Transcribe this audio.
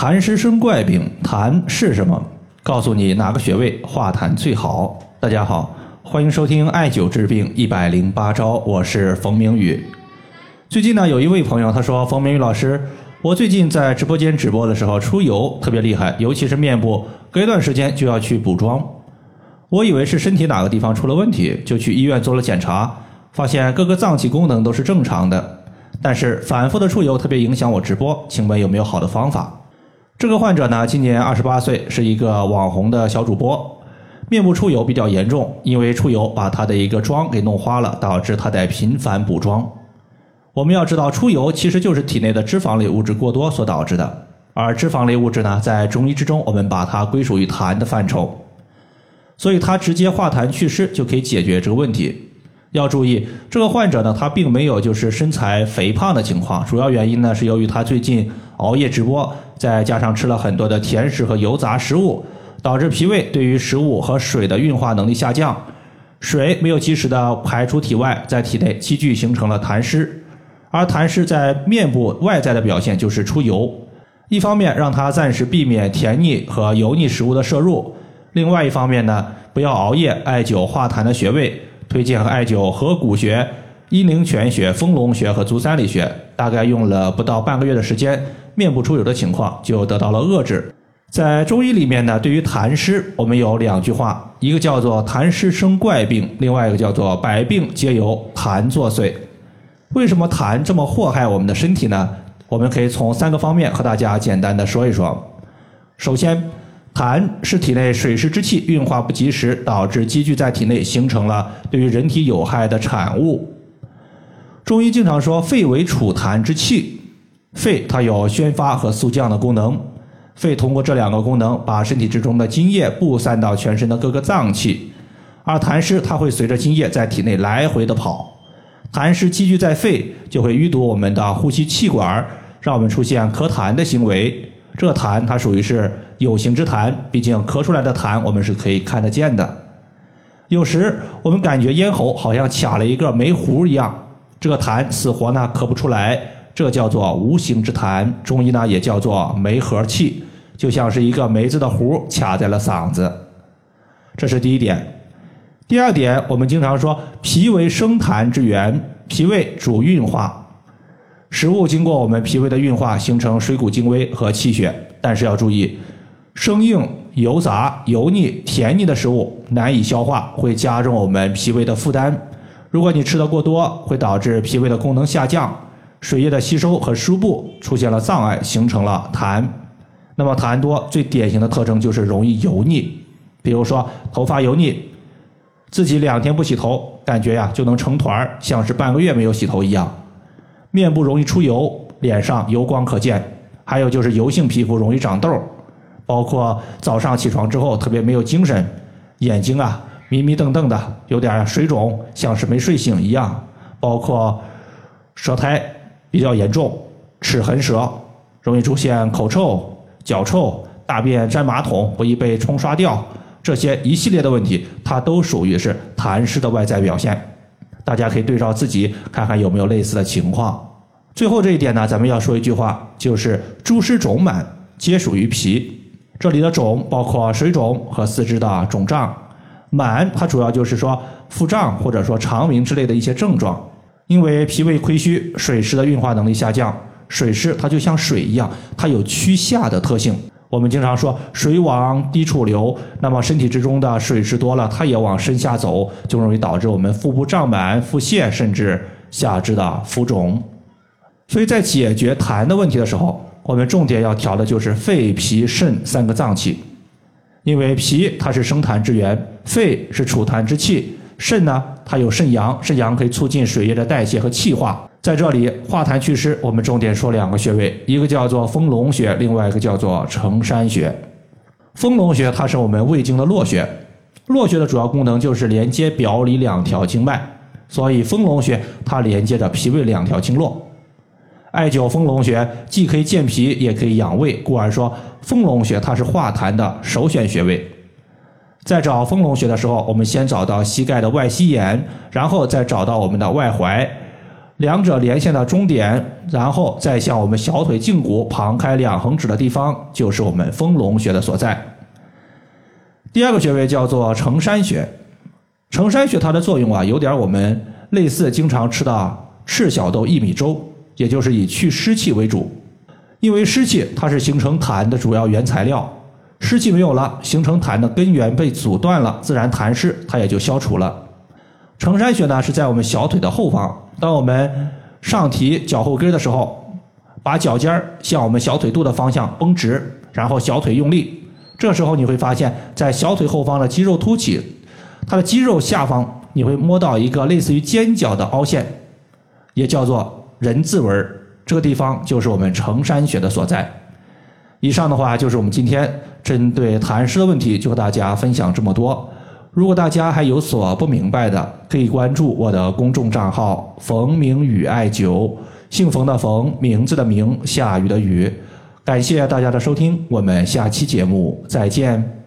痰湿生怪病，痰是什么？告诉你哪个穴位化痰最好。大家好，欢迎收听艾灸治病一百零八招，我是冯明宇。最近呢，有一位朋友他说：“冯明宇老师，我最近在直播间直播的时候出油特别厉害，尤其是面部，隔一段时间就要去补妆。我以为是身体哪个地方出了问题，就去医院做了检查，发现各个脏器功能都是正常的，但是反复的出油特别影响我直播，请问有没有好的方法？”这个患者呢，今年二十八岁，是一个网红的小主播，面部出油比较严重，因为出油把他的一个妆给弄花了，导致他得频繁补妆。我们要知道，出油其实就是体内的脂肪类物质过多所导致的，而脂肪类物质呢，在中医之中，我们把它归属于痰的范畴，所以它直接化痰祛湿就可以解决这个问题。要注意，这个患者呢，他并没有就是身材肥胖的情况，主要原因呢是由于他最近熬夜直播，再加上吃了很多的甜食和油炸食物，导致脾胃对于食物和水的运化能力下降，水没有及时的排出体外，在体内积聚形成了痰湿，而痰湿在面部外在的表现就是出油，一方面让他暂时避免甜腻和油腻食物的摄入，另外一方面呢，不要熬夜，艾灸化痰的穴位。推荐艾灸合谷穴、阴陵泉穴、丰隆穴和足三里穴，大概用了不到半个月的时间，面部出油的情况就得到了遏制。在中医里面呢，对于痰湿，我们有两句话，一个叫做痰湿生怪病，另外一个叫做百病皆由痰作祟。为什么痰这么祸害我们的身体呢？我们可以从三个方面和大家简单的说一说。首先，痰是体内水湿之气运化不及时，导致积聚在体内，形成了对于人体有害的产物。中医经常说，肺为储痰之器，肺它有宣发和肃降的功能。肺通过这两个功能，把身体之中的津液布散到全身的各个脏器，而痰湿它会随着津液在体内来回的跑。痰湿积聚在肺，就会淤堵我们的呼吸气管，让我们出现咳痰的行为。这痰它属于是有形之痰，毕竟咳出来的痰我们是可以看得见的。有时我们感觉咽喉好像卡了一个煤糊一样，这个痰死活呢咳不出来，这叫做无形之痰。中医呢也叫做梅核气，就像是一个梅子的核卡在了嗓子。这是第一点。第二点，我们经常说脾为生痰之源，脾胃主运化。食物经过我们脾胃的运化，形成水谷精微和气血。但是要注意，生硬、油炸、油腻、甜腻的食物难以消化，会加重我们脾胃的负担。如果你吃的过多，会导致脾胃的功能下降，水液的吸收和输布出现了障碍，形成了痰。那么痰多最典型的特征就是容易油腻，比如说头发油腻，自己两天不洗头，感觉呀就能成团，像是半个月没有洗头一样。面部容易出油，脸上油光可见，还有就是油性皮肤容易长痘，包括早上起床之后特别没有精神，眼睛啊迷迷瞪瞪的，有点水肿，像是没睡醒一样，包括舌苔比较严重，齿痕舌，容易出现口臭、脚臭、大便粘马桶不易被冲刷掉，这些一系列的问题，它都属于是痰湿的外在表现。大家可以对照自己看看有没有类似的情况。最后这一点呢，咱们要说一句话，就是诸湿肿满皆属于脾。这里的肿包括水肿和四肢的肿胀，满它主要就是说腹胀或者说肠鸣之类的一些症状。因为脾胃亏虚，水湿的运化能力下降，水湿它就像水一样，它有趋下的特性。我们经常说水往低处流，那么身体之中的水湿多了，它也往身下走，就容易导致我们腹部胀满、腹泻，甚至下肢的浮肿。所以在解决痰的问题的时候，我们重点要调的就是肺、脾、肾三个脏器，因为脾它是生痰之源，肺是储痰之器，肾呢它有肾阳，肾阳可以促进水液的代谢和气化。在这里化痰祛湿，我们重点说两个穴位，一个叫做丰隆穴，另外一个叫做承山穴。丰隆穴它是我们胃经的络穴，络穴的主要功能就是连接表里两条经脉，所以丰隆穴它连接着脾胃两条经络。艾灸丰隆穴既可以健脾，也可以养胃，故而说丰隆穴它是化痰的首选穴位。在找丰隆穴的时候，我们先找到膝盖的外膝眼，然后再找到我们的外踝。两者连线的终点，然后再向我们小腿胫骨旁开两横指的地方，就是我们丰隆穴的所在。第二个穴位叫做承山穴，承山穴它的作用啊，有点我们类似经常吃的赤小豆薏米粥，也就是以去湿气为主。因为湿气它是形成痰的主要原材料，湿气没有了，形成痰的根源被阻断了，自然痰湿它也就消除了。承山穴呢是在我们小腿的后方，当我们上提脚后跟的时候，把脚尖儿向我们小腿肚的方向绷直，然后小腿用力。这时候你会发现在小腿后方的肌肉凸起，它的肌肉下方你会摸到一个类似于尖角的凹陷，也叫做人字纹。这个地方就是我们承山穴的所在。以上的话就是我们今天针对痰湿的问题，就和大家分享这么多。如果大家还有所不明白的，可以关注我的公众账号“冯明宇艾灸”，姓冯的冯，名字的名，下雨的雨。感谢大家的收听，我们下期节目再见。